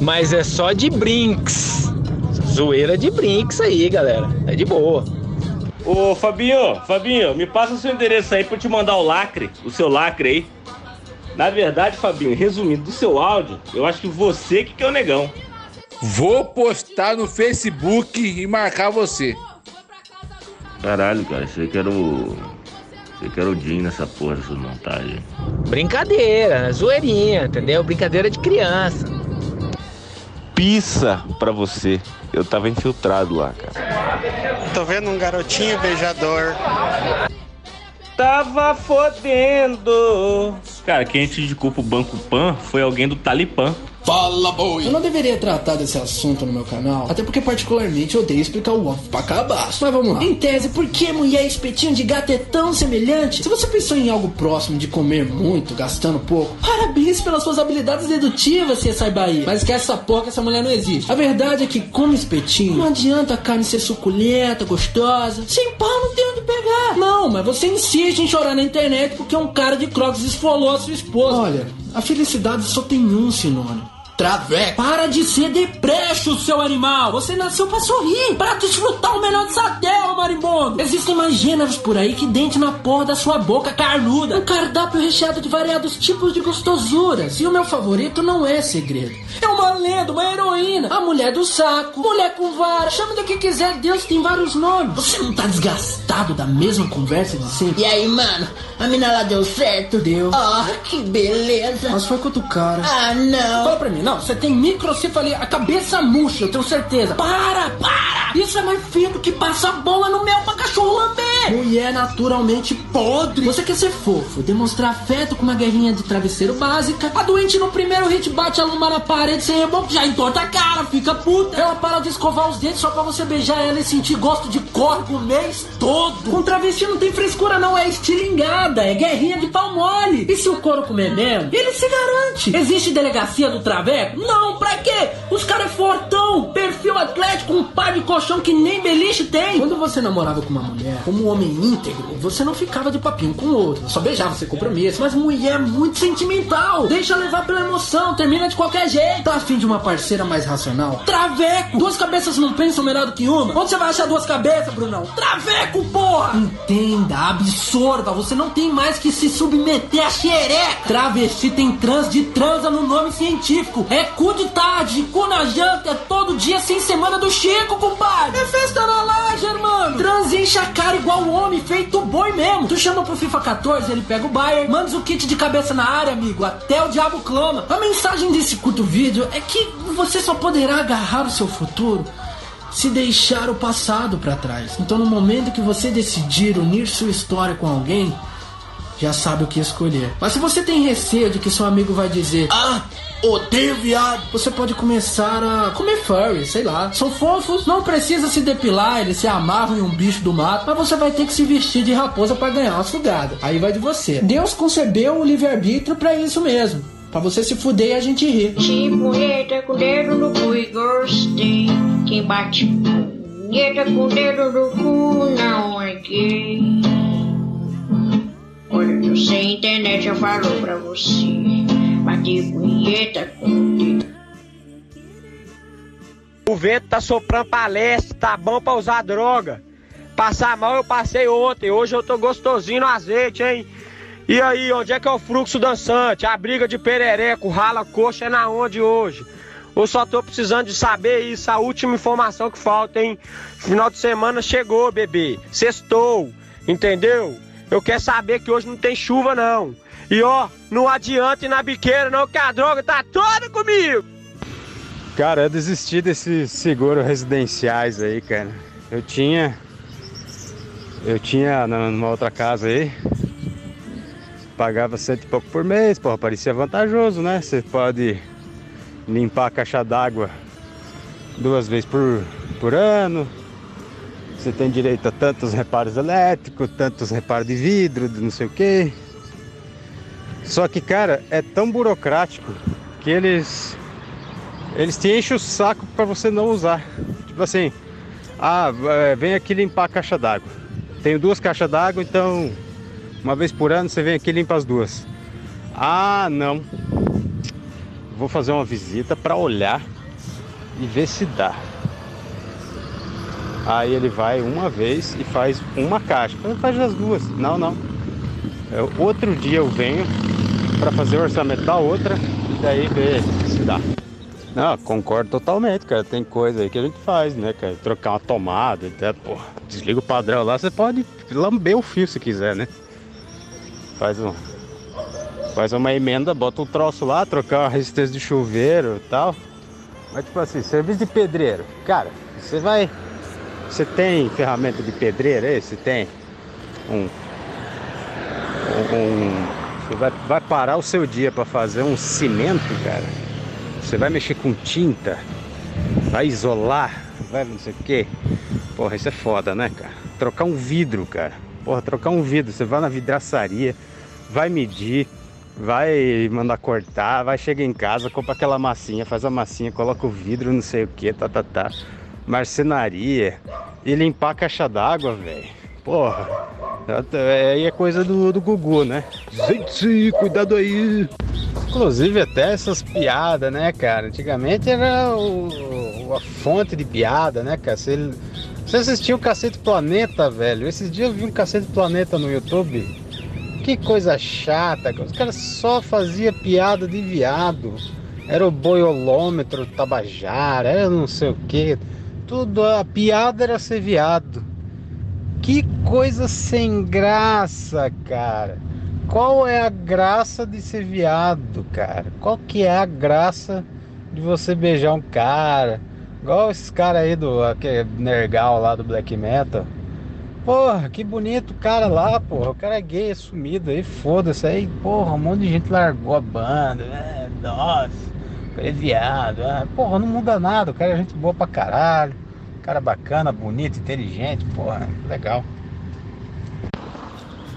Mas é só de brinks. Zoeira de brinks aí, galera. É de boa. Ô, Fabinho, Fabinho, me passa o seu endereço aí pra eu te mandar o lacre, o seu lacre aí. Na verdade, Fabinho, resumindo do seu áudio, eu acho que você que, que é o negão. Vou postar no Facebook e marcar você. Caralho, cara, achei que era o. Achei que era o Jim nessa porra dessa montagem. Brincadeira, zoeirinha, entendeu? Brincadeira de criança. Pizza pra você. Eu tava infiltrado lá, cara. Tô vendo um garotinho beijador. Tava fodendo. Cara, quem te indicou pro Banco Pan foi alguém do Talipã. Fala, boi! Eu não deveria tratar desse assunto no meu canal, até porque particularmente eu odeio explicar o óbvio pra cabaço. Mas vamos lá. Em tese, por que mulher e espetinho de gato é tão semelhante? Se você pensou em algo próximo de comer muito, gastando pouco, parabéns pelas suas habilidades dedutivas, CSI Bahia. Mas esquece essa porra que essa mulher não existe. A verdade é que, como espetinho, não adianta a carne ser suculenta, gostosa. Sem pau não tem onde pegar. Não, mas você insiste em chorar na internet porque um cara de crocs esfolou a sua esposa. Olha, a felicidade só tem um sinônimo. Traveco. Para de ser deprecho, seu animal. Você nasceu pra sorrir, para desfrutar o melhor dessa terra, marimbondo. Existem mais gêneros por aí que dente na porra da sua boca carnuda. Um cardápio recheado de variados tipos de gostosuras. E o meu favorito não é segredo. É uma lenda, uma heroína. A mulher do saco, mulher com vara. Chame do que quiser, Deus tem vários nomes. Você não tá desgastado da mesma conversa de sempre? E aí, mano? A mina lá deu certo? Deu. Ah, que beleza. Mas foi com o cara. Ah, não. Fala pra mim, não, você tem microcefalia, a cabeça murcha, eu tenho certeza. Para, para! Isso é mais feio do que passar bola no mel pra cachorro lamber. Mulher naturalmente podre. Você quer ser fofo, demonstrar afeto com uma guerrinha de travesseiro básica. A doente no primeiro hit bate a luma na parede sem reboco, já entorta a cara, fica puta. Ela para de escovar os dentes só pra você beijar ela e sentir gosto de corpo o mês todo. Com travesti não tem frescura não, é estilingada, é guerrinha de pau mole. E se o couro comer mesmo, ele se garante. Existe delegacia do traveco? Não, pra quê? Os caras é fortão, perfil atlético, um par de colchão que nem beliche tem. Quando você namorava com uma mulher, como homem íntegro, você não ficava de papinho com o outro. Só beijava sem compromisso. Mas mulher é muito sentimental. Deixa levar pela emoção, termina de qualquer jeito. Tá afim de uma parceira mais racional? Traveco! Duas cabeças não pensam melhor do que uma? Onde você vai achar duas cabeças, Brunão? Traveco, porra! Entenda, absorva, você não tem mais que se submeter a xereca. Travesti tem trans de transa no nome científico. É cu de tarde, cu na janta, é todo dia sem semana do Chico, compadre. É festa na laje, mano. Trans enche a cara igual homem, feito boi mesmo. Tu chama pro FIFA 14, ele pega o Bayern, manda o kit de cabeça na área, amigo, até o diabo clama. A mensagem desse curto vídeo é que você só poderá agarrar o seu futuro se deixar o passado para trás. Então, no momento que você decidir unir sua história com alguém, já sabe o que escolher. Mas se você tem receio de que seu amigo vai dizer: Ah, odeio viado, você pode começar a comer furry, sei lá. São fofos, não precisa se depilar, eles se amarram em um bicho do mato, mas você vai ter que se vestir de raposa para ganhar uma sugada. Aí vai de você. Deus concebeu o livre-arbítrio para isso mesmo. Pra você se fuder e a gente rir. Punheta com dedo no cu e gostei. Quem bate punheta com dedo no cu não é gay. Olha, eu sei internet eu falo pra você. Bater punheta com dedo. O vento tá soprando pra leste, tá bom pra usar droga. Passar mal eu passei ontem, hoje eu tô gostosinho no azeite, hein? E aí, onde é que é o fluxo dançante? A briga de perereco, rala coxa é na onde hoje? Eu só tô precisando de saber isso, a última informação que falta, hein? Final de semana chegou, bebê. Sextou, entendeu? Eu quero saber que hoje não tem chuva, não. E ó, não adianta ir na biqueira, não, que a droga tá toda comigo. Cara, eu desisti desses seguros residenciais aí, cara. Eu tinha. Eu tinha numa outra casa aí. Pagava cento e pouco por mês, porra, parecia vantajoso, né? Você pode limpar a caixa d'água duas vezes por, por ano. Você tem direito a tantos reparos elétricos, tantos reparos de vidro, de não sei o que. Só que, cara, é tão burocrático que eles eles te enchem o saco para você não usar. Tipo assim, ah, é, vem aqui limpar a caixa d'água. Tenho duas caixas d'água, então uma vez por ano você vem aqui e limpa as duas. Ah, não. vou fazer uma visita para olhar e ver se dá. Aí ele vai uma vez e faz uma caixa. Faz as duas. Não, não. Eu, outro dia eu venho para fazer o orçamento da outra e daí ver se dá. Não, concordo totalmente, cara. Tem coisa aí que a gente faz, né, cara? Trocar uma tomada, até, porra, desliga o padrão lá, você pode lamber o fio se quiser, né? Faz um. Faz uma emenda, bota um troço lá, trocar uma resistência de chuveiro e tal. Mas tipo assim, serviço de pedreiro. Cara, você vai. Você tem ferramenta de pedreiro aí? Você tem um, um você vai, vai parar o seu dia para fazer um cimento, cara você vai mexer com tinta, vai isolar, vai não sei o que. Porra, isso é foda, né, cara? Trocar um vidro, cara. Porra, trocar um vidro. Você vai na vidraçaria, vai medir, vai mandar cortar, vai chegar em casa, compra aquela massinha, faz a massinha, coloca o vidro, não sei o que, tá, tá, tá. Marcenaria e limpar a caixa d'água, velho. Porra, aí é coisa do, do Gugu, né? Gente, cuidado aí. Inclusive até essas piadas, né, cara? Antigamente era o, a fonte de piada, né, cara? Você, você assistia o Cacete Planeta, velho. Esses dias eu vi um Cacete Planeta no YouTube. Que coisa chata, cara. Os caras só faziam piada de viado. Era o boiolômetro Tabajara, era não sei o que. Tudo, a piada era ser viado. Que coisa sem graça, cara. Qual é a graça de ser viado, cara? Qual que é a graça de você beijar um cara? Igual esses caras aí do aquele Nergal lá do Black Metal. Porra, que bonito o cara lá, porra. O cara é gay, é sumido aí, foda-se. Aí, porra, um monte de gente largou a banda. É, nossa, é viado. É, porra, não muda nada. O cara é gente boa pra caralho. Cara bacana, bonito, inteligente, porra, legal.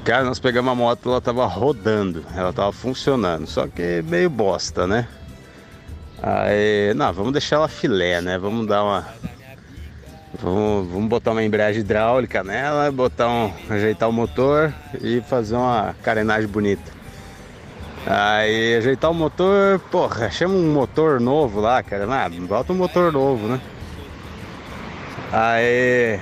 Cara, nós pegamos a moto, ela tava rodando, ela tava funcionando, só que meio bosta, né? Aí, não, vamos deixar ela filé, né? Vamos dar uma. Vamos, vamos botar uma embreagem hidráulica nela, botar um. ajeitar o motor e fazer uma carenagem bonita. Aí ajeitar o motor, porra, chama um motor novo lá, cara. Ah, bota um motor novo, né? Aí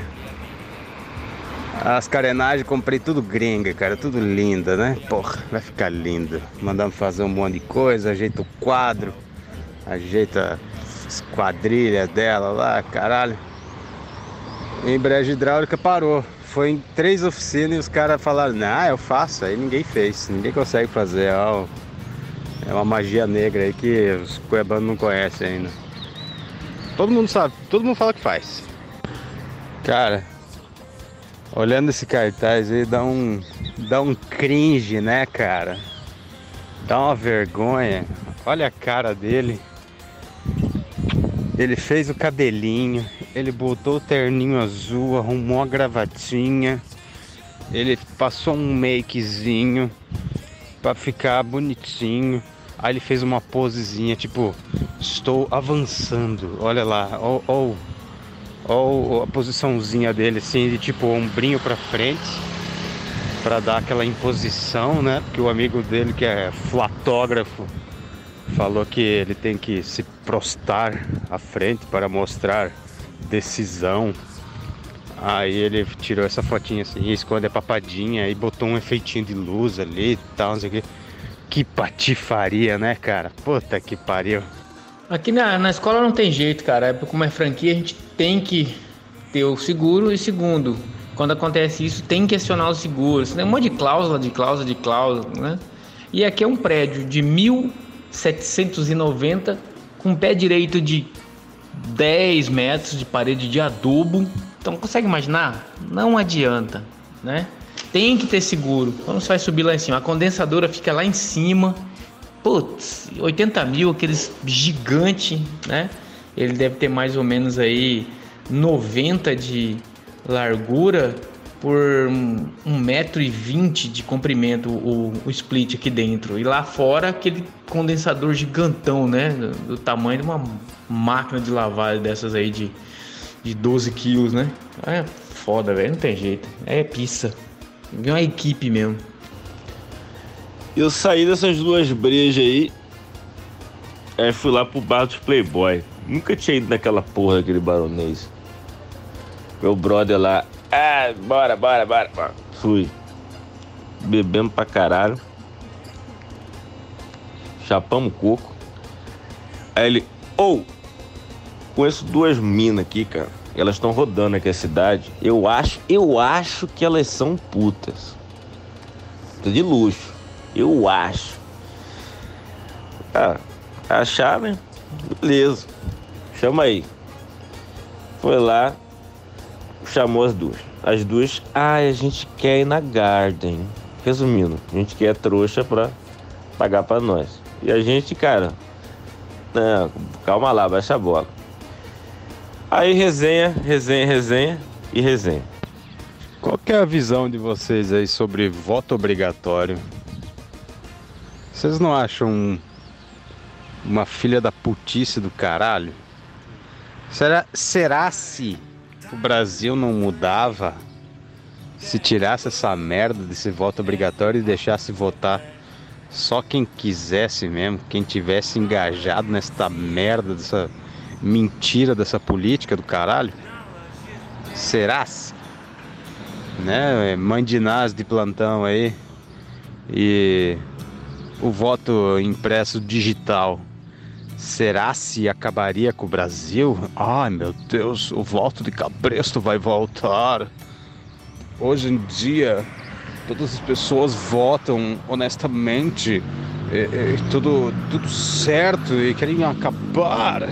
as carenagens comprei tudo gringa, cara, tudo linda, né? Porra, vai ficar lindo. Mandamos fazer um monte de coisa, ajeita o quadro, ajeita as quadrilhas dela lá, caralho. Embreagem hidráulica parou. Foi em três oficinas e os caras falaram, não, eu faço, aí ninguém fez, ninguém consegue fazer. É, é uma magia negra aí que os cuebanos não conhecem ainda. Todo mundo sabe, todo mundo fala que faz. Cara, Olhando esse cartaz aí, dá um, dá um cringe, né, cara? Dá uma vergonha. Olha a cara dele. Ele fez o cabelinho, ele botou o terninho azul, arrumou a gravatinha, ele passou um makezinho para ficar bonitinho. Aí ele fez uma posezinha, tipo, estou avançando. Olha lá, ó, ó Olha a posiçãozinha dele assim, de tipo ombrinho para frente, para dar aquela imposição, né? Porque o amigo dele que é flatógrafo falou que ele tem que se prostar à frente para mostrar decisão. Aí ele tirou essa fotinha assim, esconde a papadinha e botou um efeitinho de luz ali e tal, não sei o que. Que patifaria, né, cara? Puta que pariu. Aqui na, na escola não tem jeito, cara. É como é franquia, a gente tem que ter o seguro e segundo, quando acontece isso, tem que questionar o seguro. Você tem um monte de cláusula, de cláusula, de cláusula, né? E aqui é um prédio de 1790 com pé direito de 10 metros de parede de adubo. Então, consegue imaginar? Não adianta, né? Tem que ter seguro. Quando você vai subir lá em cima, a condensadora fica lá em cima putz, 80 mil, aqueles gigante, né? Ele deve ter mais ou menos aí 90 de largura por um metro e vinte de comprimento o, o, split aqui dentro e lá fora aquele condensador gigantão, né, do, do tamanho de uma máquina de lavar dessas aí de, de 12 quilos, né? É foda, velho, não tem jeito, é pista, vem uma equipe mesmo. Eu saí dessas duas brejas aí. Aí fui lá pro bar dos Playboy. Nunca tinha ido naquela porra daquele baronês. Meu brother lá. Ah, bora, bora, bora. Fui. Bebemos pra caralho. Chapamos coco. Aí ele. Ou! conheço duas minas aqui, cara. Elas estão rodando aqui a cidade. Eu acho, eu acho que elas são putas. De luxo. Eu acho. Ah, achar, né? Beleza. Chama aí. Foi lá, chamou as duas. As duas, ah, a gente quer ir na Garden. Resumindo, a gente quer trouxa pra pagar pra nós. E a gente, cara, não, calma lá, baixa a bola. Aí resenha, resenha, resenha e resenha. Qual é a visão de vocês aí sobre voto obrigatório? Vocês não acham uma filha da putice do caralho? Será, será se o Brasil não mudava se tirasse essa merda desse voto obrigatório e deixasse votar só quem quisesse mesmo, quem tivesse engajado nesta merda dessa mentira dessa política do caralho? Será? Né? Mandinás de plantão aí. E o voto impresso digital. Será se acabaria com o Brasil? Ai meu Deus, o voto de cabresto vai voltar. Hoje em dia, todas as pessoas votam honestamente, e, e, tudo, tudo certo e querem acabar.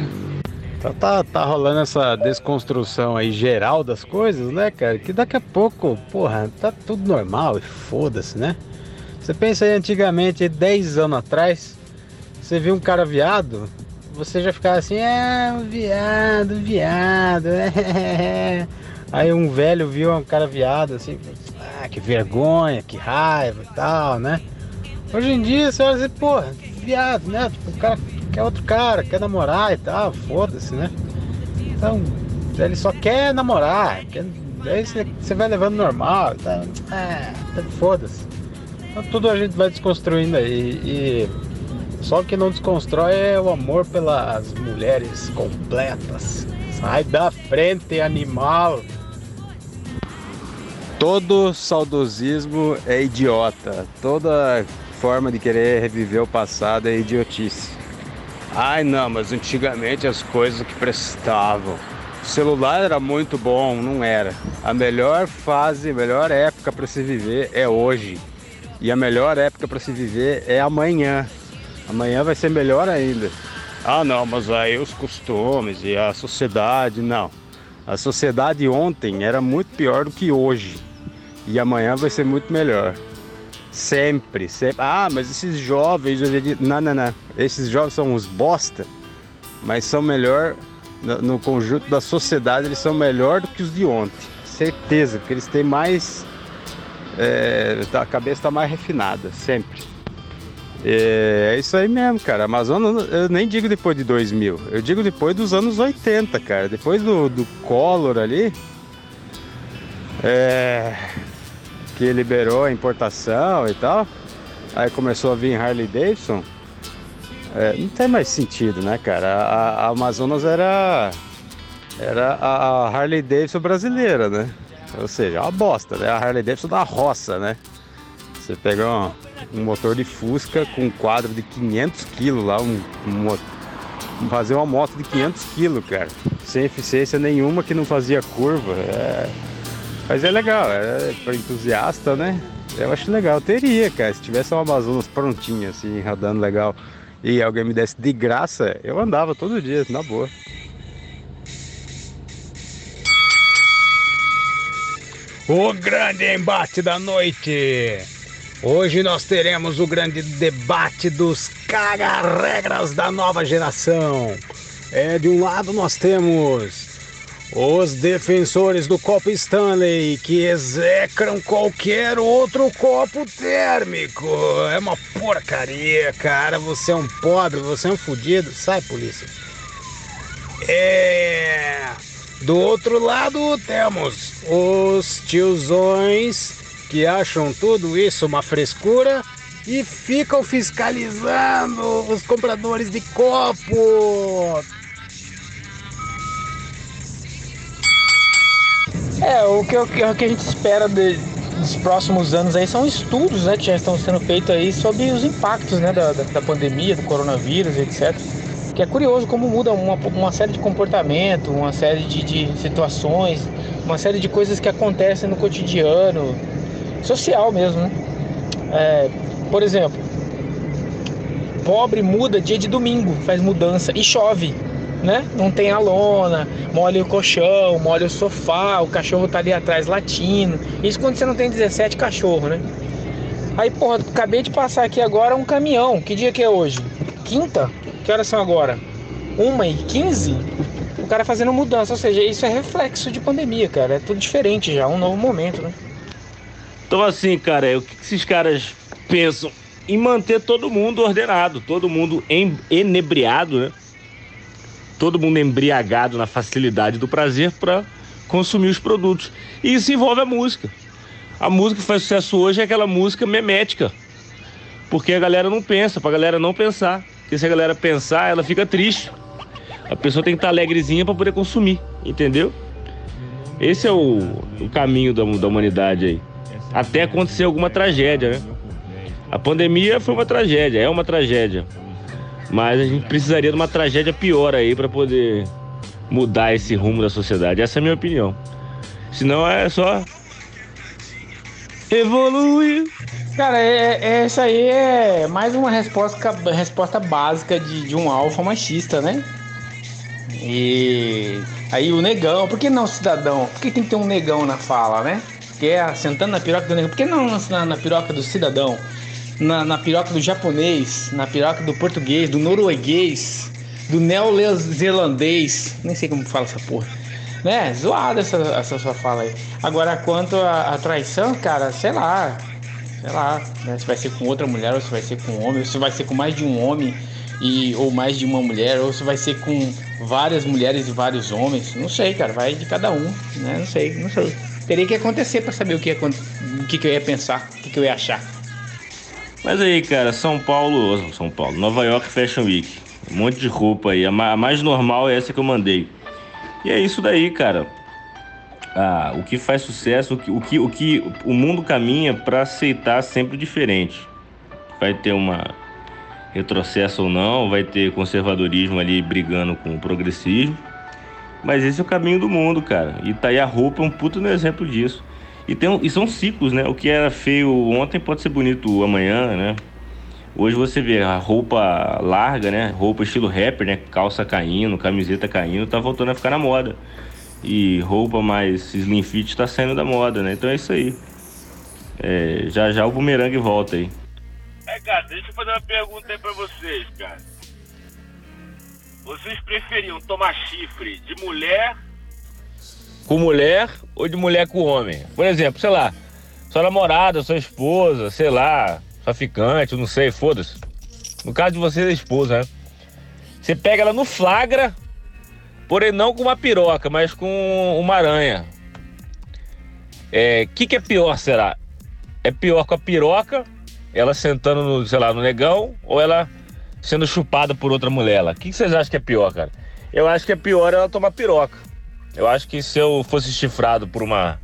Tá, tá, tá rolando essa desconstrução aí geral das coisas, né, cara? Que daqui a pouco, porra, tá tudo normal e foda-se, né? Você pensa aí antigamente, 10 anos atrás, você viu um cara viado, você já ficava assim, é, um viado, viado, é. Aí um velho viu um cara viado, assim, ah, que vergonha, que raiva e tal, né? Hoje em dia você olha assim, porra, viado, né? O cara quer outro cara, quer namorar e tal, foda-se, né? Então, ele só quer namorar, quer, aí você vai levando normal, tá? É, foda-se. Então tudo a gente vai desconstruindo aí. E só que não desconstrói é o amor pelas mulheres completas. Sai da frente, animal! Todo saudosismo é idiota. Toda forma de querer reviver o passado é idiotice. Ai não, mas antigamente as coisas que prestavam. O celular era muito bom, não era. A melhor fase, a melhor época para se viver é hoje. E a melhor época para se viver é amanhã. Amanhã vai ser melhor ainda. Ah não, mas aí os costumes e a sociedade, não. A sociedade ontem era muito pior do que hoje. E amanhã vai ser muito melhor. Sempre, sempre. Ah, mas esses jovens Não, não, não. Esses jovens são uns bosta, mas são melhor no, no conjunto da sociedade, eles são melhor do que os de ontem. Certeza, porque eles têm mais. É, a cabeça está mais refinada, sempre. É, é, isso aí mesmo, cara. Amazonas, eu nem digo depois de 2000, eu digo depois dos anos 80, cara. Depois do, do Collor ali. É, que liberou a importação e tal, aí começou a vir Harley Davidson, é, não tem mais sentido, né, cara? A, a Amazonas era, era a, a Harley Davidson brasileira, né? Ou seja, uma bosta, né? A Harley Davidson da roça, né? Você pega um, um motor de Fusca com um quadro de 500 kg lá, um, um, fazer uma moto de 500 kg, cara, sem eficiência nenhuma que não fazia curva. É, mas é legal, é para entusiasta, né? Eu acho legal. Teria, cara. Se tivesse uma Amazonas prontinha, assim, rodando legal, e alguém me desse de graça, eu andava todo dia, na boa. O grande embate da noite. Hoje nós teremos o grande debate dos caga-regras da nova geração. É, de um lado nós temos os defensores do copo Stanley que execram qualquer outro copo térmico. É uma porcaria, cara. Você é um pobre, você é um fudido. Sai, polícia. É. Do outro lado temos os tiozões que acham tudo isso uma frescura e ficam fiscalizando os compradores de copo. É, o que, o que a gente espera de, dos próximos anos aí são estudos né, que já estão sendo feitos aí sobre os impactos né, da, da, pandemia, do coronavírus, etc. Que é curioso como muda uma, uma série de comportamento, uma série de, de situações, uma série de coisas que acontecem no cotidiano, social mesmo, né? É, por exemplo, pobre muda dia de domingo, faz mudança e chove né? Não tem a lona, molha o colchão, molha o sofá, o cachorro tá ali atrás latindo. Isso quando você não tem 17 cachorros, né? Aí, porra, acabei de passar aqui agora um caminhão. Que dia que é hoje? Quinta? Que horas são agora? Uma e quinze? O cara fazendo mudança, ou seja, isso é reflexo de pandemia, cara. É tudo diferente já, um novo momento, né? Então assim, cara, é o que esses caras pensam em manter todo mundo ordenado, todo mundo enebriado, né? todo mundo embriagado na facilidade do prazer para consumir os produtos. E isso envolve a música. A música que faz sucesso hoje é aquela música memética. Porque a galera não pensa, pra galera não pensar. Porque se a galera pensar, ela fica triste. A pessoa tem que estar alegrezinha para poder consumir, entendeu? Esse é o, o caminho da, da humanidade aí. Até acontecer alguma tragédia, né? A pandemia foi uma tragédia, é uma tragédia. Mas a gente precisaria de uma tragédia pior aí para poder mudar esse rumo da sociedade. Essa é a minha opinião. Senão é só evoluir. Cara, é, é, isso aí é mais uma resposta, resposta básica de, de um alfa machista, né? E aí o negão, por que não cidadão? Por que tem que ter um negão na fala, né? Que é sentando na piroca do negão. Por que não na, na piroca do cidadão? na, na piroca do japonês, na piroca do português, do norueguês, do neozelandês, nem sei como fala essa porra. Né? Zoada essa, essa sua fala aí. Agora, quanto a traição, cara, sei lá. Sei lá, né? Se vai ser com outra mulher, ou se vai ser com um homem, ou se vai ser com mais de um homem e, ou mais de uma mulher, ou se vai ser com várias mulheres e vários homens. Não sei, cara, vai de cada um, né? Não sei, não sei. Teria que acontecer para saber o que, o que, que eu ia pensar, o que, que eu ia achar. Mas aí, cara, São Paulo, São Paulo, Nova York Fashion Week. Um monte de roupa aí. A mais normal é essa que eu mandei. E é isso daí, cara. Ah, o que faz sucesso, o que o, que, o, que o mundo caminha para aceitar sempre diferente. Vai ter uma retrocesso ou não, vai ter conservadorismo ali brigando com o progressismo. Mas esse é o caminho do mundo, cara. E tá aí a roupa é um puto exemplo disso. E, tem, e são ciclos, né? O que era feio ontem pode ser bonito amanhã, né? Hoje você vê a roupa larga, né? Roupa estilo rapper, né? Calça caindo, camiseta caindo, tá voltando a ficar na moda. E roupa mais slim fit tá saindo da moda, né? Então é isso aí. É, já já o bumerangue volta aí. É, cara, deixa eu fazer uma pergunta aí pra vocês, cara. Vocês preferiam tomar chifre de mulher com mulher ou de mulher com homem. Por exemplo, sei lá, sua namorada, sua esposa, sei lá, sua ficante, não sei, foda-se. No caso de você, a esposa, né? Você pega ela no flagra, porém não com uma piroca, mas com uma aranha. É, que que é pior, será? É pior com a piroca, ela sentando no, sei lá, no negão, ou ela sendo chupada por outra mulher? O que, que vocês acham que é pior, cara? Eu acho que é pior ela tomar piroca. Eu acho que se eu fosse chifrado por uma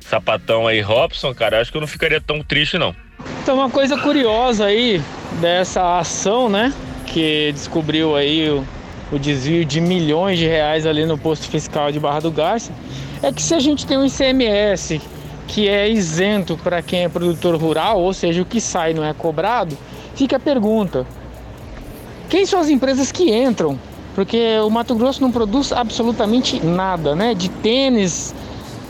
sapatão aí Robson, cara, acho que eu não ficaria tão triste não. Então uma coisa curiosa aí dessa ação, né, que descobriu aí o, o desvio de milhões de reais ali no posto fiscal de Barra do Garça, é que se a gente tem um ICMS que é isento para quem é produtor rural, ou seja, o que sai não é cobrado, fica a pergunta: quem são as empresas que entram porque o Mato Grosso não produz absolutamente nada, né? De tênis,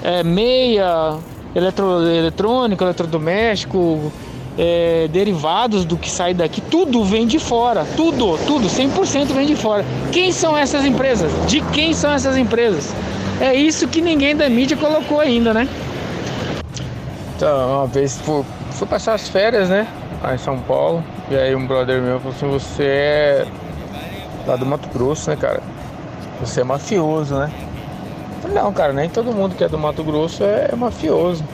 é, meia, eletro, eletrônico, eletrodoméstico, é, derivados do que sai daqui, tudo vem de fora, tudo, tudo, 100% vem de fora. Quem são essas empresas? De quem são essas empresas? É isso que ninguém da mídia colocou ainda, né? Então, uma vez fui, fui passar as férias, né? Lá em São Paulo, e aí um brother meu falou assim: Você é lá do Mato Grosso, né, cara? Você é mafioso, né? Falei, não, cara, nem todo mundo que é do Mato Grosso é mafioso.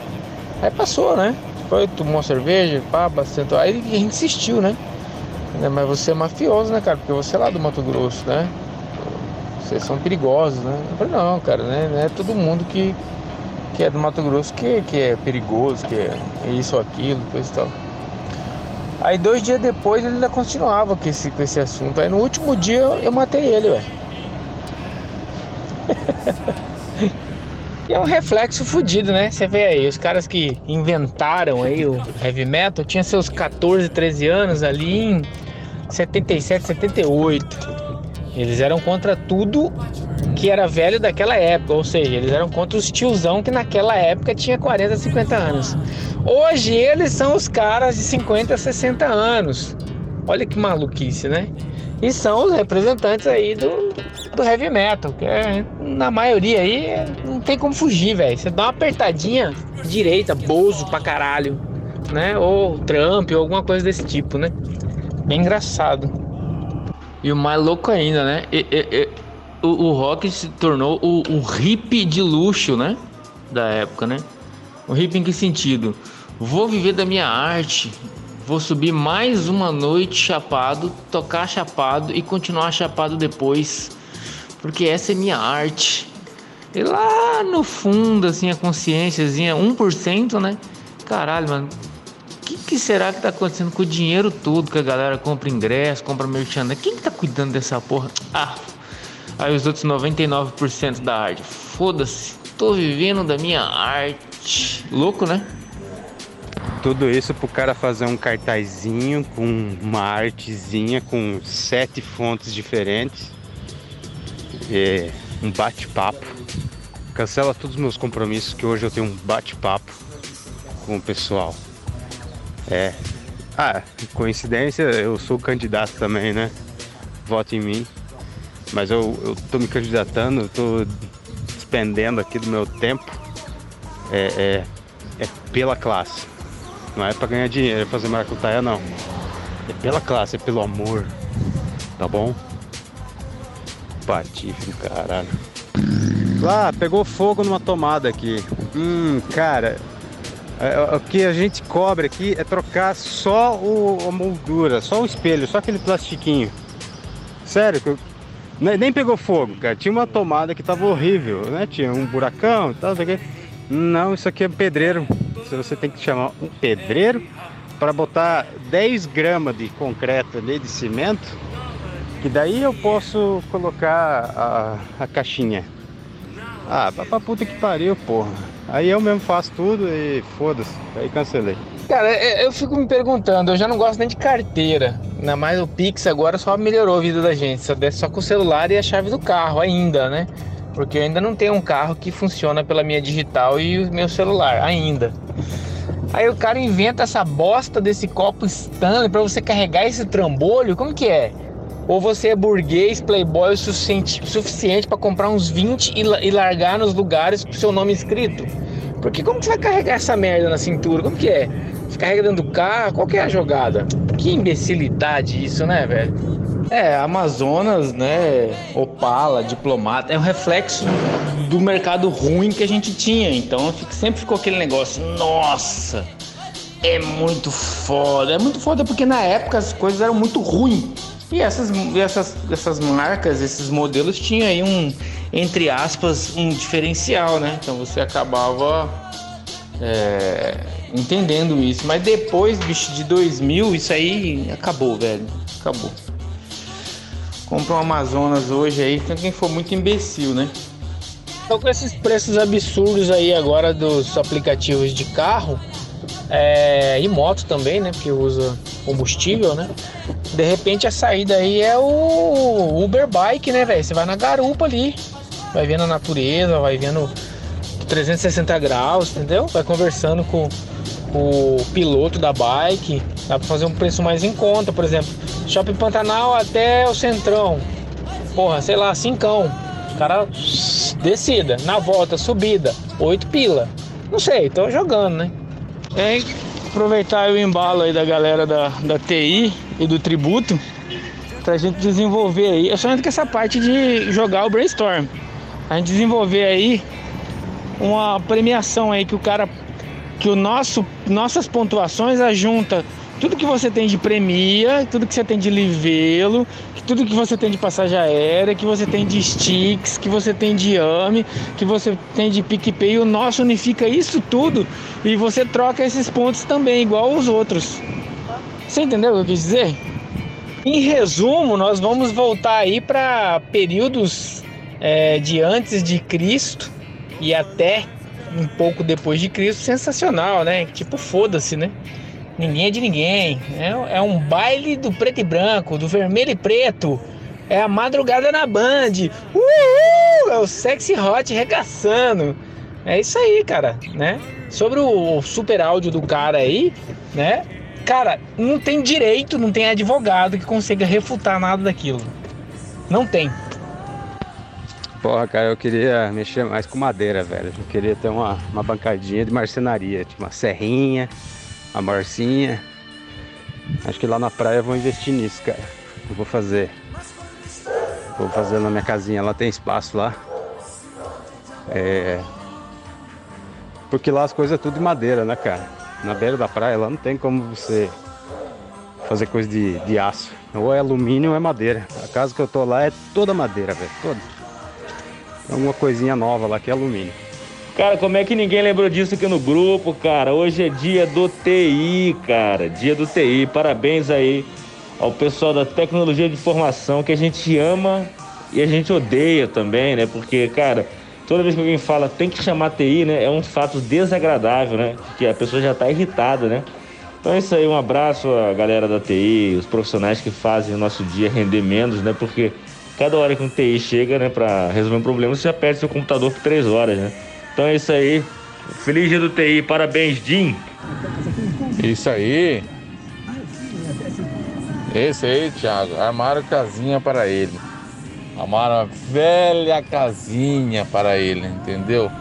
Aí passou, né? Foi, tomou uma cerveja, pá, bastante. Aí a gente insistiu, né? Né, Mas você é mafioso, né, cara? Porque você é lá do Mato Grosso, né? Vocês são perigosos, né? Eu falei, não, cara, né? Não é todo mundo que, que é do Mato Grosso que, que é perigoso, que é isso ou aquilo, coisa e tal. Aí dois dias depois ele ainda continuava com esse, com esse assunto. Aí no último dia eu, eu matei ele, velho. E é um reflexo fudido, né? Você vê aí, os caras que inventaram aí o heavy metal tinham seus 14, 13 anos ali em 77, 78. Eles eram contra tudo que era velho daquela época, ou seja, eles eram contra os tiozão que naquela época tinha 40, 50 anos. Hoje eles são os caras de 50, 60 anos. Olha que maluquice, né? E são os representantes aí do, do heavy metal, que é, na maioria aí não tem como fugir, velho. Você dá uma apertadinha direita, bozo pra caralho, né? Ou Trump, ou alguma coisa desse tipo, né? Bem engraçado. E o mais louco ainda, né? E- e- e- o, o rock se tornou o, o hippie de luxo, né? Da época, né? O hippie em que sentido? Vou viver da minha arte, vou subir mais uma noite chapado, tocar chapado e continuar chapado depois, porque essa é minha arte. E lá no fundo, assim, a consciênciazinha, 1%, né? Caralho, mano, o que, que será que tá acontecendo com o dinheiro todo que a galera compra ingresso, compra merchandising? Quem que tá cuidando dessa porra? Ah, aí os outros 99% da arte. Foda-se, tô vivendo da minha arte. Louco, né? Tudo isso pro cara fazer um cartazinho com uma artezinha com sete fontes diferentes. Um bate-papo. Cancela todos os meus compromissos que hoje eu tenho um bate-papo com o pessoal. É. Ah, coincidência, eu sou candidato também, né? Vote em mim. Mas eu, eu tô me candidatando, eu tô despendendo aqui do meu tempo. É, é, é pela classe. Não é pra ganhar dinheiro, é fazer maracutaia não. É pela classe, é pelo amor. Tá bom? Patife caralho. Lá, pegou fogo numa tomada aqui. Hum, cara. é, é, O que a gente cobra aqui é trocar só o, a moldura, só o espelho, só aquele plastiquinho. Sério, eu- nem pegou fogo, cara. Tinha uma tomada que tava horrível, né? Tinha um buracão e tal, não sei o. Não, isso aqui é pedreiro. Você tem que chamar um pedreiro para botar 10 gramas de concreto ali, de cimento, que daí eu posso colocar a, a caixinha. Ah, pra puta que pariu, porra. Aí eu mesmo faço tudo e foda-se. Aí cancelei. Cara, é- eu fico me perguntando, eu já não gosto nem de carteira. Ainda mais o Pix agora só melhorou a vida da gente. Só só com o celular e a chave do carro ainda, né? Porque eu ainda não tenho um carro que funciona pela minha digital e o meu celular, ainda. Aí o cara inventa essa bosta desse copo Stanley pra você carregar esse trambolho, como que é? Ou você é burguês, playboy o suficiente, suficiente para comprar uns 20 e, e largar nos lugares com seu nome escrito? Porque como que você vai carregar essa merda na cintura? Como que é? Você carrega dentro do carro? Qual que é a jogada? Que imbecilidade isso, né, velho? É, Amazonas, né, Opala, Diplomata, é um reflexo do mercado ruim que a gente tinha. Então sempre ficou aquele negócio, nossa, é muito foda. É muito foda porque na época as coisas eram muito ruins. E essas, essas, essas marcas, esses modelos tinham aí um, entre aspas, um diferencial, né? Então você acabava é, entendendo isso. Mas depois, bicho, de 2000, isso aí acabou, velho. Acabou. Compra Amazonas hoje aí, quem for muito imbecil, né? Então com esses preços absurdos aí agora dos aplicativos de carro é, e moto também, né? Porque usa combustível, né? De repente a saída aí é o Uber Bike, né, velho? Você vai na garupa ali, vai vendo a natureza, vai vendo 360 graus, entendeu? Vai conversando com o piloto da bike, dá pra fazer um preço mais em conta, por exemplo, Shopping Pantanal até o Centrão, porra, sei lá, cincão, os cara descida, na volta, subida, oito pila, não sei, tô jogando, né? É, aproveitar o embalo aí da galera da, da TI e do tributo pra gente desenvolver aí, eu só entro com essa parte de jogar o brainstorm, a gente desenvolver aí uma premiação aí que o cara que o nosso nossas pontuações ajunta tudo que você tem de premia, tudo que você tem de livelo, tudo que você tem de passagem aérea, que você tem de sticks, que você tem de AME, que você tem de PicPay, o nosso unifica isso tudo e você troca esses pontos também, igual os outros. Você entendeu o que eu quis dizer? Em resumo, nós vamos voltar aí para períodos é, de antes de Cristo e até um pouco depois de Cristo, sensacional, né? Tipo, foda-se, né? Ninguém é de ninguém. É, é um baile do preto e branco, do vermelho e preto. É a madrugada na Band. Uhul! É o sexy hot regaçando. É isso aí, cara, né? Sobre o super áudio do cara aí, né? Cara, não tem direito, não tem advogado que consiga refutar nada daquilo. Não tem. Porra, cara, eu queria mexer mais com madeira, velho. Eu queria ter uma, uma bancadinha de marcenaria, tipo uma serrinha, a Marcinha. Acho que lá na praia eu vou investir nisso, cara. Eu vou fazer. Vou fazer na minha casinha, lá tem espaço lá. É. Porque lá as coisas é tudo de madeira, né, cara? Na beira da praia lá não tem como você fazer coisa de, de aço. Ou é alumínio ou é madeira. A casa que eu tô lá é toda madeira, velho. Toda. Uma coisinha nova lá que é alumínio. Cara, como é que ninguém lembrou disso aqui no grupo, cara? Hoje é dia do TI, cara. Dia do TI. Parabéns aí ao pessoal da tecnologia de informação que a gente ama e a gente odeia também, né? Porque, cara, toda vez que alguém fala tem que chamar TI, né? É um fato desagradável, né? Que a pessoa já tá irritada, né? Então é isso aí, um abraço à galera da TI, os profissionais que fazem o nosso dia render menos, né? Porque cada hora que um TI chega, né, pra resolver um problema, você já perde seu computador por três horas, né? Então é isso aí. Feliz dia do TI, parabéns, Jim. Isso aí. Esse aí, Thiago, armaram casinha para ele. Armaram uma velha casinha para ele, entendeu?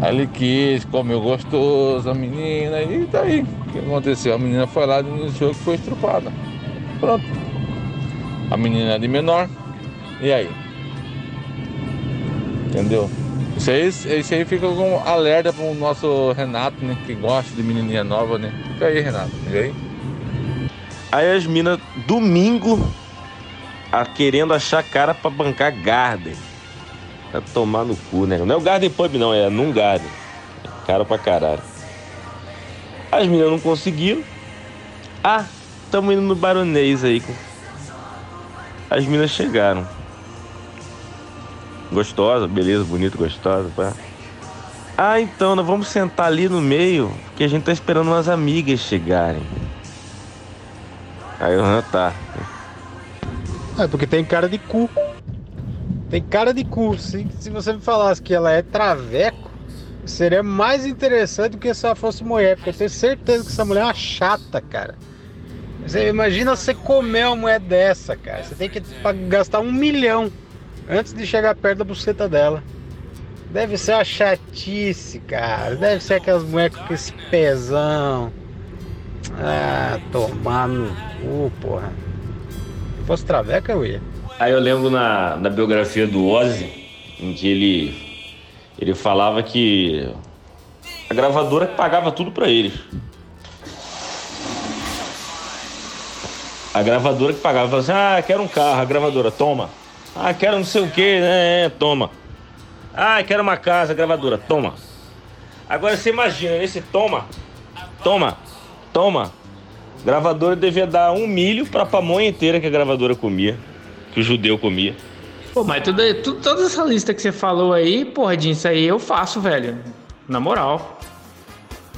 Aí ele quis, comeu gostoso, a menina, e daí o que aconteceu? A menina foi lá, denunciou que foi estrupada. Pronto. A menina é de menor, e aí? Entendeu? Isso aí, isso aí fica com alerta pro nosso Renato, né? Que gosta de menininha nova, né? Fica aí, Renato. E aí? As minas, domingo, a, querendo achar cara pra bancar Garden. Pra tomar no cu, né? Não é o Garden Pub, não, é num Garden. É cara pra caralho. As meninas não conseguiram. Ah, tamo indo no Baronês aí. As minas chegaram. Gostosa, beleza, bonita, gostosa, pá. Ah, então, nós vamos sentar ali no meio, que a gente tá esperando umas amigas chegarem. Aí eu, ah, tá. É porque tem cara de cu. Tem cara de cu. Se, se você me falasse que ela é traveco, seria mais interessante do que se ela fosse mulher. Porque eu tenho certeza que essa mulher é uma chata, cara. Você imagina você comer uma mulher dessa, cara. Você tem que gastar um milhão antes de chegar perto da buceta dela. Deve ser uma chatice, cara. Deve ser aquelas mulheres com esse pezão. Ah, tomar no cu, porra. Se fosse traveca, eu ia. Aí eu lembro na, na biografia do Ozzy, em que ele, ele falava que a gravadora pagava tudo pra eles. A gravadora que pagava, falava assim, ah, quero um carro, a gravadora, toma. Ah, quero não sei o que, né? É, toma. Ah, quero uma casa, gravadora, toma. Agora você imagina, esse toma, toma, toma. Gravadora devia dar um milho pra pamonha inteira que a gravadora comia, que o judeu comia. Pô, mas tudo, tudo, toda essa lista que você falou aí, porra, Dinho, isso aí eu faço, velho. Na moral.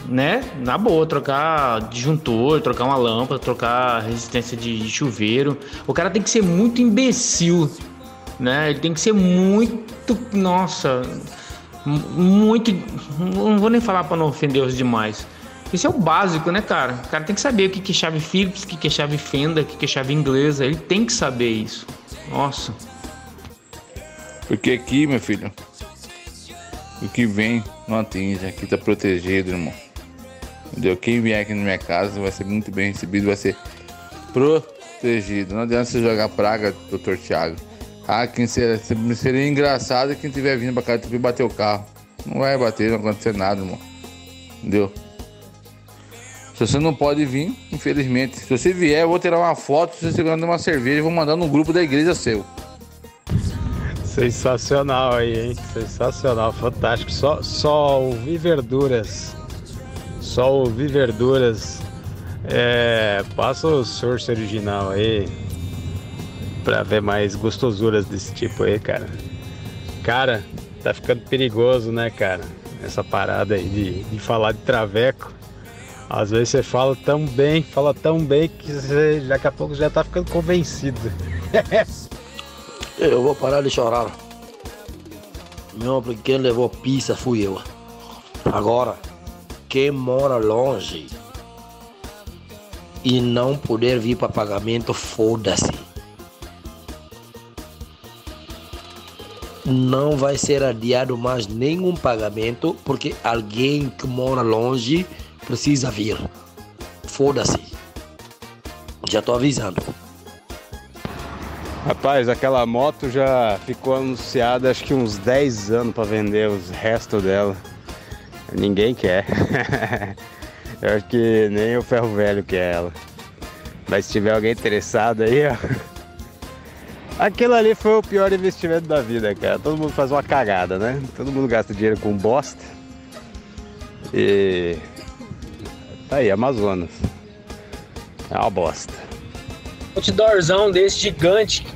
Né? Na boa, trocar disjuntor, trocar uma lâmpada, trocar resistência de chuveiro. O cara tem que ser muito imbecil né? Ele tem que ser muito, nossa, muito, não vou nem falar para não ofender os demais. Isso é o básico, né, cara? O cara tem que saber o que é chave Phillips, o que é chave Fenda, o que é chave inglesa. Ele tem que saber isso. Nossa. Porque aqui, meu filho, o que vem não atinge. Aqui tá protegido, irmão. Entendeu? Quem vier aqui na minha casa vai ser muito bem recebido, vai ser protegido. Não adianta você jogar praga, doutor Tiago. Ah, quem seria, seria engraçado quem tiver vindo pra cá e bater o carro. Não vai bater, não acontecer nada, irmão. Entendeu? Se você não pode vir, infelizmente. Se você vier, eu vou tirar uma foto, você segurando uma cerveja e vou mandar no grupo da igreja seu. Sensacional aí, hein? Sensacional, fantástico. Só, só verduras. Só ouvir verduras. É, passa o source original aí. Pra ver mais gostosuras desse tipo aí, cara. Cara, tá ficando perigoso, né, cara? Essa parada aí de, de falar de traveco. Às vezes você fala tão bem, fala tão bem que você daqui a pouco já tá ficando convencido. Eu vou parar de chorar. Não, porque quem levou pizza fui eu. Agora, quem mora longe e não puder vir para pagamento, foda-se. Não vai ser adiado mais nenhum pagamento porque alguém que mora longe precisa vir. Foda-se. Já tô avisando. Rapaz, aquela moto já ficou anunciada acho que uns 10 anos para vender os restos dela. Ninguém quer. Eu acho que nem o ferro velho quer ela. Mas se tiver alguém interessado aí, ó. Aquilo ali foi o pior investimento da vida, cara. Todo mundo faz uma cagada, né? Todo mundo gasta dinheiro com bosta. E. Tá aí, Amazonas. É uma bosta. outdoorzão desse gigante.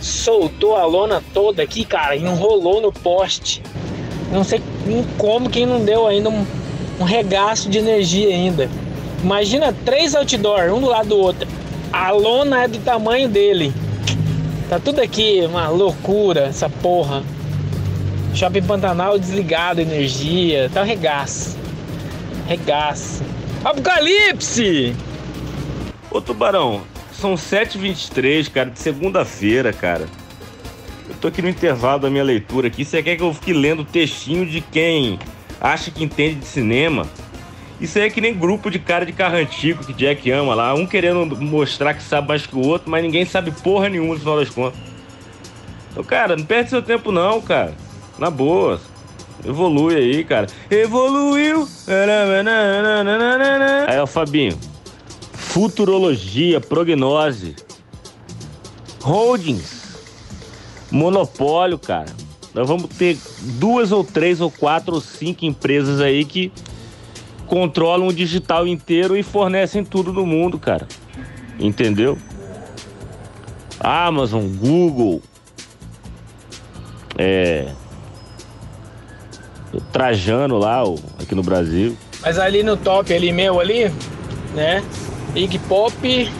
Soltou a lona toda aqui, cara, e enrolou no poste. Não sei como quem não deu ainda um, um regaço de energia ainda. Imagina três outdoor, um do lado do outro. A lona é do tamanho dele. Tá tudo aqui, uma loucura, essa porra. Shopping Pantanal desligado, energia, tá um regaço. Regaço. Apocalipse! Ô Tubarão, são 7h23, cara, de segunda-feira, cara. Eu tô aqui no intervalo da minha leitura aqui. Você quer que eu fique lendo textinho de quem acha que entende de cinema? Isso aí é que nem grupo de cara de carro antigo que Jack ama lá. Um querendo mostrar que sabe mais que o outro, mas ninguém sabe porra nenhuma no final das contas. Então, cara, não perde seu tempo não, cara. Na boa. Evolui aí, cara. Evoluiu. Aí, ó, Fabinho. Futurologia, prognose. Holdings. Monopólio, cara. Nós vamos ter duas ou três ou quatro ou cinco empresas aí que controlam o digital inteiro e fornecem tudo no mundo, cara. Entendeu? Amazon, Google, é, Trajano lá, aqui no Brasil. Mas ali no top, ali meu ali, né? Iggy Pop,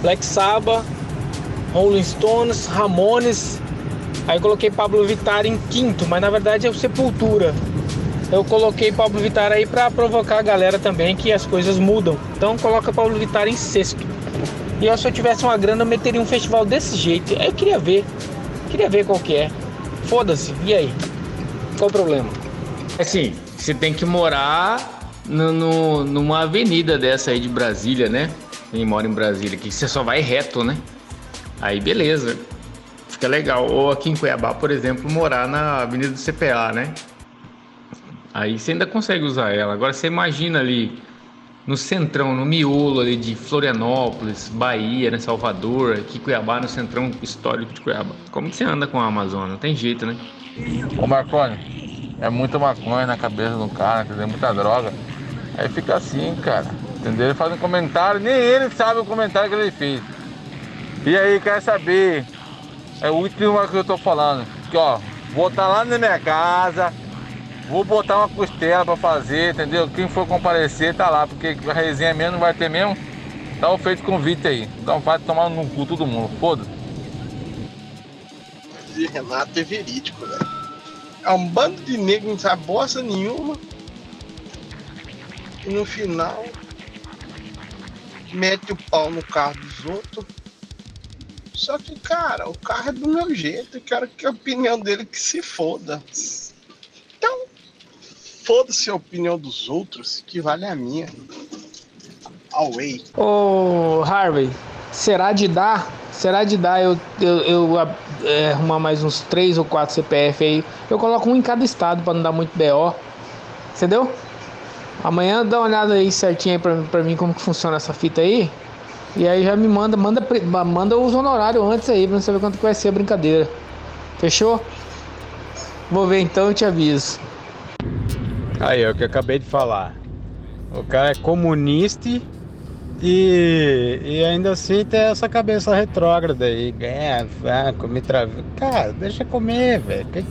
Black Sabbath, Rolling Stones, Ramones. Aí coloquei Pablo Vittar em quinto, mas na verdade é o Sepultura. Eu coloquei Pablo Vittar aí pra provocar a galera também que as coisas mudam. Então coloca Pablo Vittar em sexto. E eu, se eu tivesse uma grana, eu meteria um festival desse jeito. Eu queria ver. Queria ver qual que é. Foda-se. E aí? Qual o problema? Assim, você tem que morar no, no- numa avenida dessa aí de Brasília, né? Quem mora em Brasília, que você só vai reto, né? Aí beleza, fica legal. Ou aqui em Cuiabá, por exemplo, morar na avenida do CPA, né? Aí você ainda consegue usar ela. Agora você imagina ali no centrão, no miolo ali de Florianópolis, Bahia, né? Salvador, aqui Cuiabá, no centrão histórico de Cuiabá. Como que você anda com a Amazônia? Não tem jeito, né? Ô Marconi, é muita maconha na cabeça do cara, entendeu? Muita droga. Aí fica assim, cara. Entendeu? Ele faz um comentário, nem ele sabe o comentário que ele fez. E aí, quer saber? É o último que eu tô falando. Que ó, vou estar lá na minha casa, vou botar uma costela pra fazer, entendeu? Quem for comparecer tá lá, porque a resenha mesmo não vai ter mesmo. Tá o feito convite aí. Então vai tomar no cu todo mundo, foda-se. de Renato é verídico, velho. É um bando de negro, não sabe bosta nenhuma. E no final, mete o pau no carro dos outros. Só que, cara, o carro é do meu jeito. Eu quero que a opinião dele que se foda. Então, foda-se a opinião dos outros, que vale a minha. Away. Ô Harvey, será de dar? Será de dar eu, eu, eu é, arrumar mais uns 3 ou 4 CPF aí? Eu coloco um em cada estado pra não dar muito BO. Entendeu? Amanhã dá uma olhada aí certinho aí pra, pra mim como que funciona essa fita aí. E aí já me manda, manda, manda os honorários antes aí pra eu saber quanto que vai ser a brincadeira. Fechou? Vou ver então e te aviso. Aí, é o que eu acabei de falar. O cara é comunista e, e ainda assim tem essa cabeça retrógrada aí. Ganha, ah, comer tra... Cara, deixa comer, velho.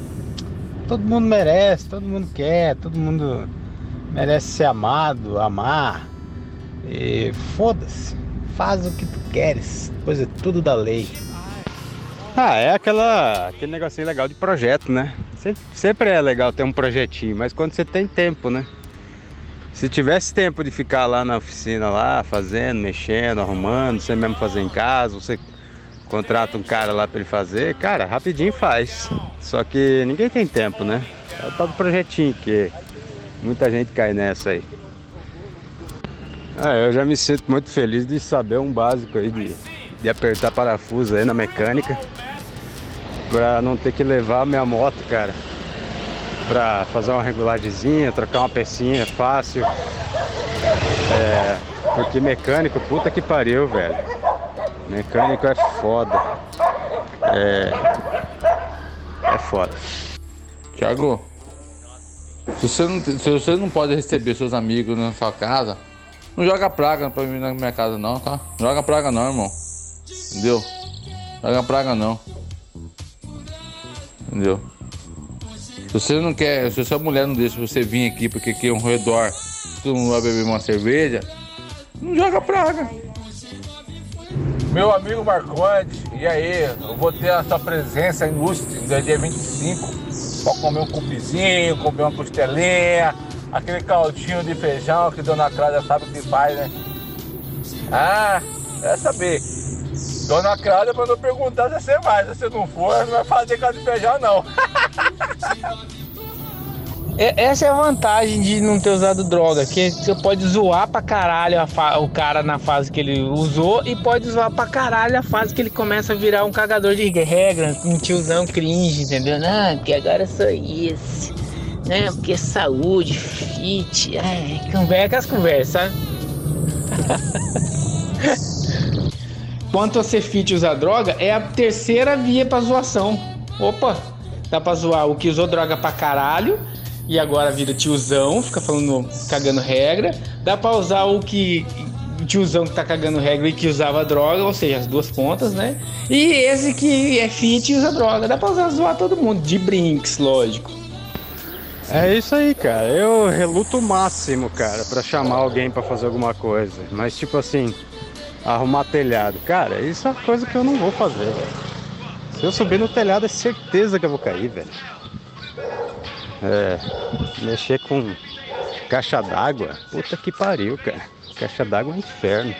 Todo mundo merece, todo mundo quer, todo mundo merece ser amado, amar. E foda-se, faz o que tu queres, pois é tudo da lei. Ah, é aquela, aquele negocinho legal de projeto, né? Sempre, é legal ter um projetinho, mas quando você tem tempo, né? Se tivesse tempo de ficar lá na oficina, lá, fazendo, mexendo, arrumando, você mesmo fazer em casa, você contrata um cara lá pra ele fazer, cara, rapidinho faz. Só que ninguém tem tempo, né? É o tal do projetinho que muita gente cai nessa aí. Ah, eu já me sinto muito feliz de saber um básico aí de, de apertar parafuso aí na mecânica. Pra não ter que levar a minha moto, cara. Pra fazer uma regulagemzinha, trocar uma pecinha fácil. É, porque mecânico, puta que pariu, velho. Mecânico é foda. É. É foda. Tiago, se você, não, se você não pode receber seus amigos na sua casa, não joga praga pra mim na minha casa não, tá? Não joga praga não, irmão. Entendeu? Joga praga não. Entendeu? Se você não quer, se sua mulher não deixa você vir aqui porque aqui é um redor, todo mundo vai beber uma cerveja, não joga praga. Meu amigo Marcondes, e aí? Eu vou ter a sua presença ilustre no dia 25 pra comer um cupizinho, comer uma costelinha, aquele caldinho de feijão que Dona Cláudia sabe que faz, né? Ah, é saber. Dona Cláudia mandou perguntar se você vai. Se você não for, não vai fazer feijão, não. É- Essa é a vantagem de não ter usado droga, que você pode zoar pra caralho o cara na fase que ele usou e pode zoar pra caralho a fase que ele começa a virar um cagador de regra, um tiozão cringe, entendeu? Não, porque agora eu sou isso. Não, porque saúde, fit, ai, conversa as conversas, sabe? Quanto a ser fit e usar droga, é a terceira via pra zoação. Opa, dá pra zoar o que usou droga pra caralho e agora vira tiozão, fica falando, cagando regra. Dá pra usar o que. Tiozão que tá cagando regra e que usava droga, ou seja, as duas pontas, né? E esse que é fit e usa droga. Dá pra usar zoar todo mundo, de brinks, lógico. É isso aí, cara. Eu reluto o máximo, cara, pra chamar alguém pra fazer alguma coisa. Mas tipo assim, arrumar telhado. Cara, isso é uma coisa que eu não vou fazer. Se eu subir no telhado, é certeza que eu vou cair, velho. É, mexer com caixa d'água, puta que pariu, cara. Caixa d'água é um inferno.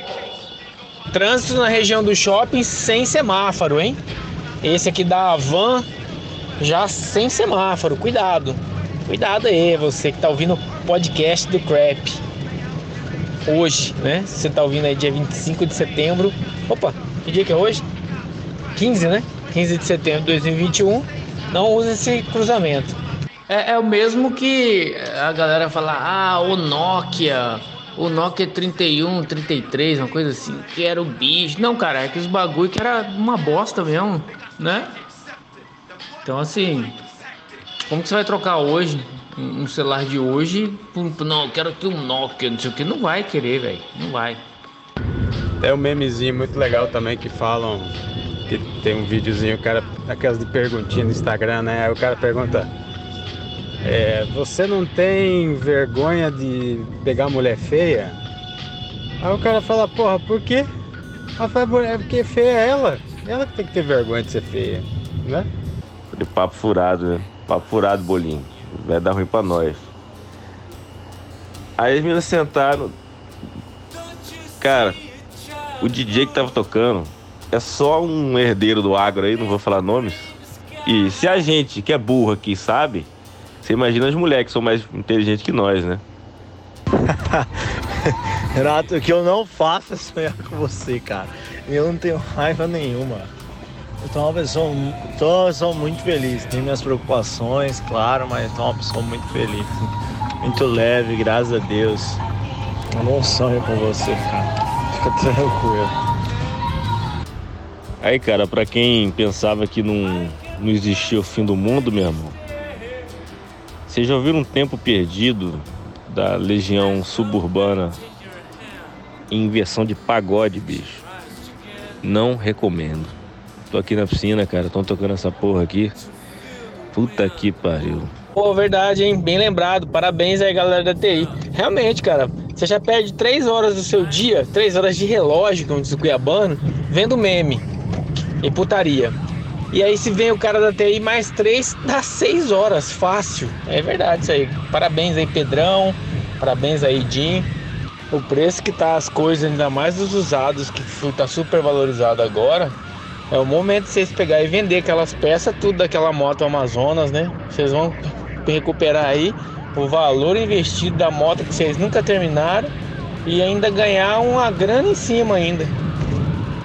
Trânsito na região do shopping sem semáforo, hein? Esse aqui da Van já sem semáforo, cuidado. Cuidado aí, você que tá ouvindo o podcast do Crap. Hoje, né? Você tá ouvindo aí dia 25 de setembro. Opa, que dia que é hoje? 15, né? 15 de setembro de 2021. Não use esse cruzamento. É, é o mesmo que a galera fala, ah, o Nokia, o Nokia 31, 33, uma coisa assim, que era o bicho. Não, cara, é que os bagulho que era uma bosta mesmo, né? Então assim, como que você vai trocar hoje um celular de hoje por, não, eu quero aqui um Nokia, não sei o que, não vai querer, velho, não vai. Tem um memezinho muito legal também que falam que tem um videozinho, o cara, aquelas de perguntinha no Instagram, né? Aí o cara pergunta: é, Você não tem vergonha de pegar mulher feia? Aí o cara fala: Porra, por quê? Ela fala: É porque feia é ela. Ela que tem que ter vergonha de ser feia, né? De papo furado, né? Papo furado, bolinho. Vai dar ruim pra nós. Aí as meninas sentaram. Cara, o DJ que tava tocando é só um herdeiro do agro aí, não vou falar nomes. E se a gente que é burro aqui sabe, você imagina as mulheres que são mais inteligentes que nós, né? Renato, que eu não faço é sonhar com você, cara. Eu não tenho raiva nenhuma. Eu tô uma pessoa, tô uma pessoa muito feliz. Tenho minhas preocupações, claro, mas tô uma pessoa muito feliz. Muito leve, graças a Deus. Eu não sonho com você, cara. Fica tranquilo. Aí, cara, pra quem pensava que não, não existia o fim do mundo, meu irmão, vocês já ouviram um tempo perdido da Legião Suburbana em versão de pagode, bicho? Não recomendo. Tô aqui na piscina, cara, estão tocando essa porra aqui. Puta que pariu. Pô, verdade, hein? Bem lembrado. Parabéns aí, galera da TI. Realmente, cara, você já perde três horas do seu dia, três horas de relógio, como diz o Cuiabano, vendo meme e putaria. E aí se vem o cara da TI mais três, dá seis horas, fácil. É verdade isso aí. Parabéns aí, Pedrão. Parabéns aí, Jim. O preço que tá as coisas, ainda mais os usados, que tá super valorizado agora. É o momento de vocês pegar e vender aquelas peças, tudo daquela moto Amazonas, né? Vocês vão recuperar aí o valor investido da moto que vocês nunca terminaram e ainda ganhar uma grana em cima ainda.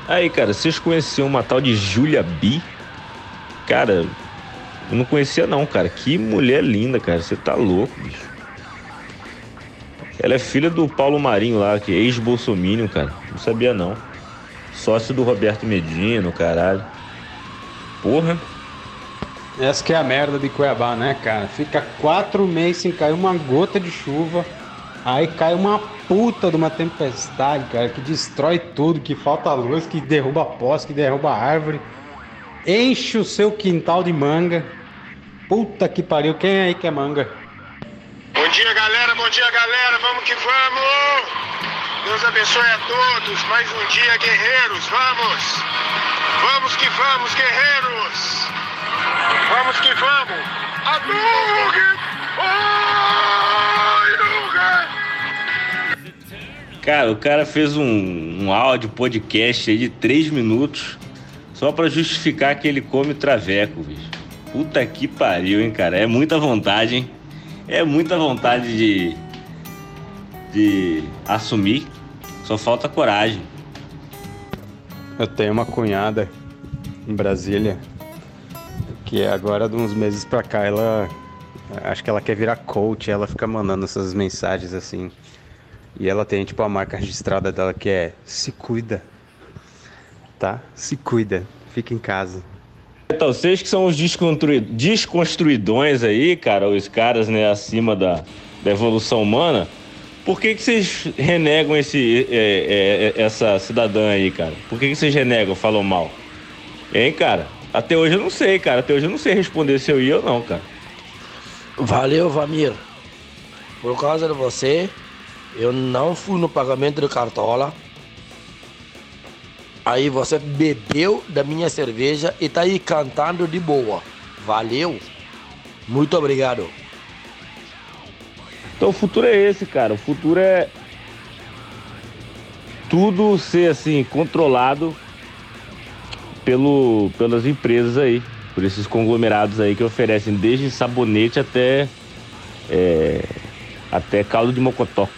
Aí, cara, vocês conheciam uma tal de Julia B? Cara, eu não conhecia não, cara. Que mulher linda, cara. Você tá louco, bicho. Ela é filha do Paulo Marinho lá, que é ex-bolsominion, cara. Não sabia não. Sócio do Roberto Medina, caralho. Porra. Essa que é a merda de Cuiabá, né, cara? Fica quatro meses sem cair uma gota de chuva. Aí cai uma puta de uma tempestade, cara, que destrói tudo, que falta luz, que derruba poste, que derruba árvore. Enche o seu quintal de manga. Puta que pariu, quem aí quer manga? Bom dia, galera. Bom dia, galera. Vamos que vamos. Deus abençoe a todos. Mais um dia, guerreiros. Vamos. Vamos que vamos, guerreiros. Vamos que vamos. Hadouken! Cara, o cara fez um, um áudio podcast de 3 minutos só pra justificar que ele come traveco, bicho. Puta que pariu, hein, cara. É muita vontade, hein? É muita vontade de. de assumir. Só falta coragem. Eu tenho uma cunhada em Brasília que agora de uns meses pra cá ela acho que ela quer virar coach, ela fica mandando essas mensagens assim. E ela tem tipo a marca registrada dela que é se cuida. Tá? Se cuida. Fica em casa. Então, vocês que são os desconstrui... desconstruidões aí, cara, os caras, né, acima da, da evolução humana, por que, que vocês renegam esse, é, é, essa cidadã aí, cara? Por que, que vocês renegam, falam mal? Hein, cara? Até hoje eu não sei, cara. Até hoje eu não sei responder se eu ia ou não, cara. Valeu, Vamir. Por causa de você, eu não fui no pagamento de cartola. Aí você bebeu da minha cerveja e tá aí cantando de boa. Valeu. Muito obrigado. Então o futuro é esse, cara. O futuro é tudo ser assim controlado pelo pelas empresas aí, por esses conglomerados aí que oferecem desde sabonete até é, até caldo de mocotó.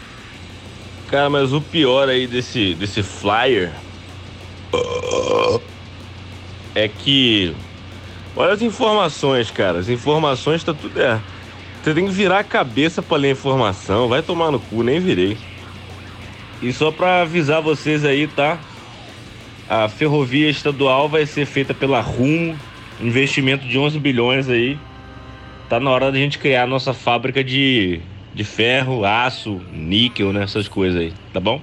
Cara, mas o pior aí desse desse flyer é que olha as informações, cara. As informações tá tudo é. Você tem que virar a cabeça para ler a informação. Vai tomar no cu, nem virei. E só para avisar vocês aí, tá? A ferrovia estadual vai ser feita pela Rumo, investimento de 11 bilhões aí. Tá na hora da gente criar a nossa fábrica de, de ferro, aço, níquel, né? Essas coisas aí, tá bom?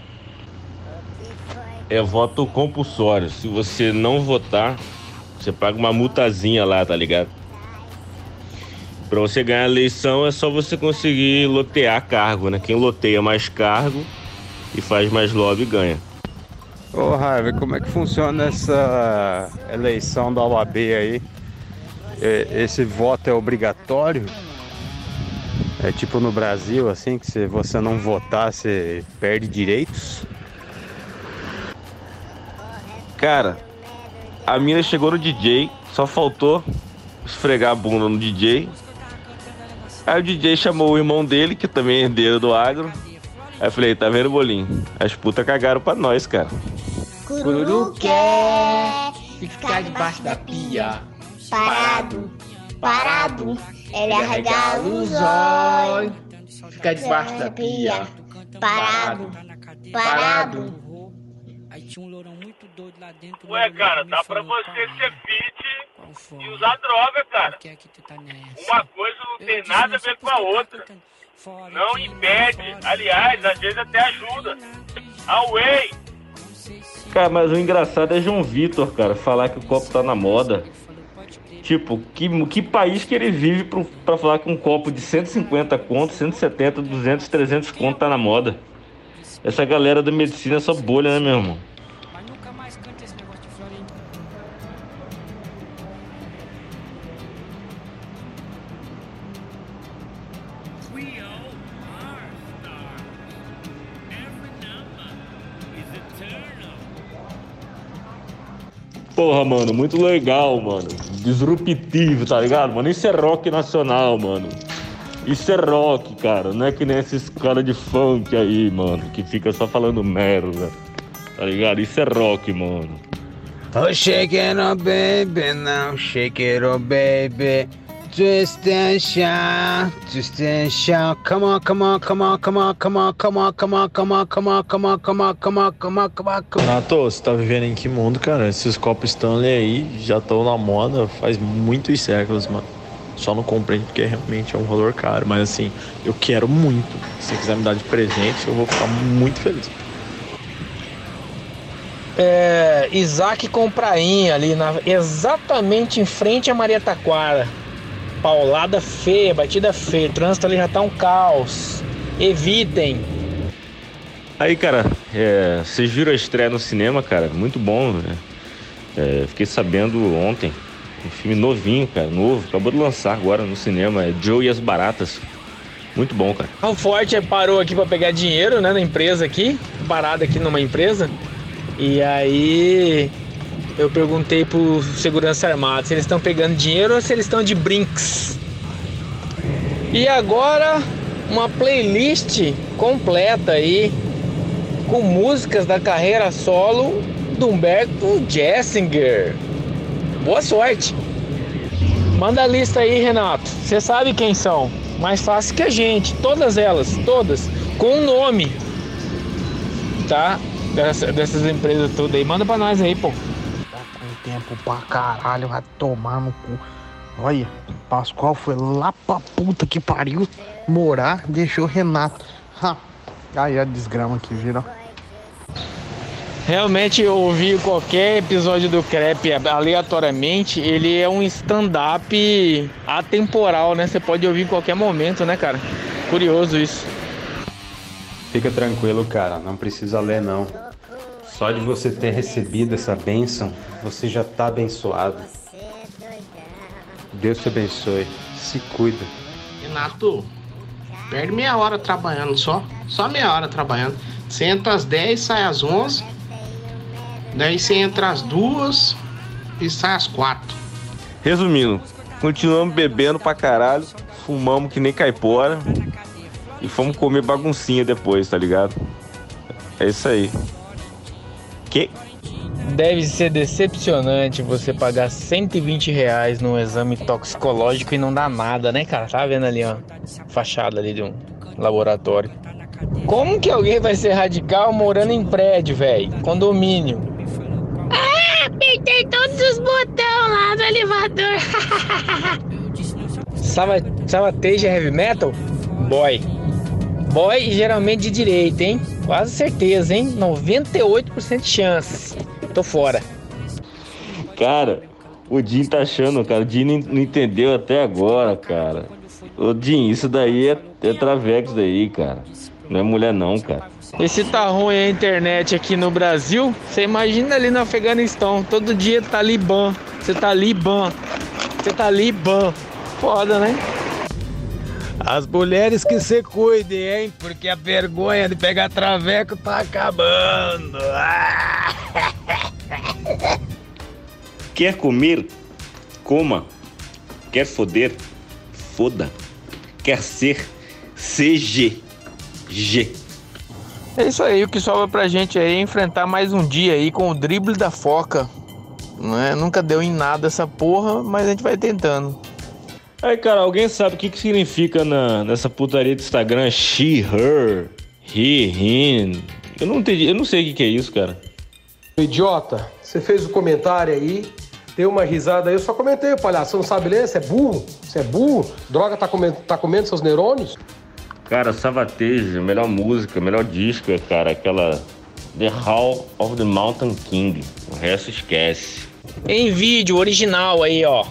É voto compulsório. Se você não votar, você paga uma multazinha lá, tá ligado? Para você ganhar a eleição é só você conseguir lotear cargo, né? Quem loteia mais cargo e faz mais lobby ganha. Ô, Raiva, como é que funciona essa eleição da OAB aí? Esse voto é obrigatório? É tipo no Brasil, assim, que se você não votar, você perde direitos? Cara, a mina chegou no DJ, só faltou esfregar a bunda no DJ. Aí o DJ chamou o irmão dele, que também é herdeiro do agro. Aí eu falei, tá vendo, Bolinho? As putas cagaram pra nós, cara. Cururu quer ficar debaixo da pia. Parado, parado, ele arregala os olhos. Ficar debaixo da pia. Parado. Parado. Ué, cara, dá pra você ser fit e usar droga, cara. Uma coisa não tem nada a ver com a outra. Não impede. Aliás, às vezes até ajuda. Away! Cara, mas o engraçado é João Vitor, cara, falar que o copo tá na moda. Tipo, que, que país que ele vive pro, pra falar que um copo de 150 conto, 170, 200, 300 conto tá na moda? Essa galera da medicina é só bolha, né, meu irmão? Porra, mano, muito legal, mano. Disruptivo, tá ligado, mano? Isso é rock nacional, mano. Isso é rock, cara. Não é que nem esses caras de funk aí, mano, que fica só falando merda. Tá ligado? Isso é rock, mano. Oh, shake it up, baby, now shake it up, baby. Twist and shout, twist and shout. Come on, come on, come on, come on, come on, come on, come on, come on, come on, come on, come on, come on, come on, come on, come on. Renato, você tá vivendo em que mundo, cara? Esses copos Stanley aí já estão na moda faz muitos séculos, mano. Só não compreendo porque realmente é um valor caro, mas assim, eu quero muito. Se você quiser me dar de presente, eu vou ficar muito feliz. É, Isaac Comprainha ali, na, exatamente em frente a Maria Taquara. Paulada feia, batida feia. O trânsito ali já tá um caos. Evitem. Aí, cara, é, vocês viram a estreia no cinema, cara? Muito bom, né? É, fiquei sabendo ontem. Um filme novinho, cara, novo. Acabou de lançar agora no cinema. É Joe e as Baratas. Muito bom, cara. O Forte parou aqui para pegar dinheiro, né, na empresa aqui. Parado aqui numa empresa. E aí eu perguntei pro segurança armado se eles estão pegando dinheiro ou se eles estão de brinks. E agora uma playlist completa aí com músicas da carreira solo do Humberto Jessinger. Boa sorte. Manda a lista aí, Renato. Você sabe quem são? Mais fácil que a gente. Todas elas, todas, com um nome. Tá? Dessa, dessas empresas todas aí. Manda pra nós aí, pô tempo pra caralho, vai tomar no cu. Olha, Pascoal foi lá pra puta que pariu morar, deixou Renato. Ha. Aí a desgrama aqui, viram? Realmente eu ouvi qualquer episódio do Crepe aleatoriamente, ele é um stand-up atemporal, né? Você pode ouvir em qualquer momento, né, cara? Curioso isso. Fica tranquilo, cara, não precisa ler não. Só de você ter recebido essa bênção, você já está abençoado. Deus te abençoe. Se cuida. Renato, perde meia hora trabalhando só. Só meia hora trabalhando. Você entra às 10, sai às 11. Daí você entra às duas e sai às 4. Resumindo, continuamos bebendo pra caralho, fumamos que nem caipora e fomos comer baguncinha depois, tá ligado? É isso aí. Que? Deve ser decepcionante você pagar 120 reais num exame toxicológico e não dá nada, né, cara? Tá vendo ali, ó, fachada ali de um laboratório. Como que alguém vai ser radical morando em prédio, velho? Condomínio. Ah, apertei todos os botões lá do elevador. Sabateja Heavy Metal? Boy. Boy geralmente de direita, hein? Quase certeza, hein? 98% de chance. Tô fora. Cara, o Jim tá achando, cara. O Jim não entendeu até agora, cara. Ô Jim, isso daí é, é travex daí, cara. Não é mulher não, cara. E se tá ruim a internet aqui no Brasil, você imagina ali no Afeganistão. Todo dia Talibã. Você tá Liban. Você tá Liban. Foda, né? As mulheres que se cuidem, hein? Porque a vergonha de pegar traveco tá acabando. Quer comer? Coma. Quer foder? Foda. Quer ser? CG. G. É isso aí, o que sobra pra gente aí é enfrentar mais um dia aí com o drible da foca. Não é? Nunca deu em nada essa porra, mas a gente vai tentando. Aí, cara, alguém sabe o que, que significa na, nessa putaria do Instagram? She, her, he, him. Eu não entendi, eu não sei o que, que é isso, cara. Idiota, você fez o comentário aí, deu uma risada aí, eu só comentei, palhaço. Você não sabe ler? Você é burro? Você é burro? Droga tá comendo, tá comendo seus neurônios? Cara, Savatage, melhor música, melhor disco, é, cara, aquela The Hall of the Mountain King. O resto esquece. Em vídeo original aí, ó.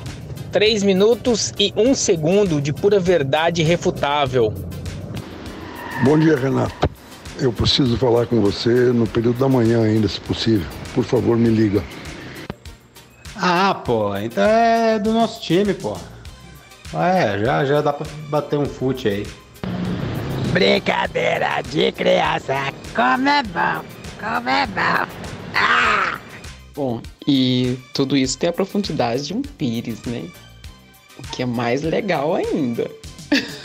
3 minutos e 1 segundo de pura verdade irrefutável. Bom dia, Renato. Eu preciso falar com você no período da manhã ainda, se possível. Por favor, me liga. Ah, pô, então é do nosso time, pô. É, já, já dá pra bater um fute aí. Brincadeira de criança, como é bom, como é bom. Ah! Bom, e tudo isso tem a profundidade de um pires, né? o que é mais legal ainda.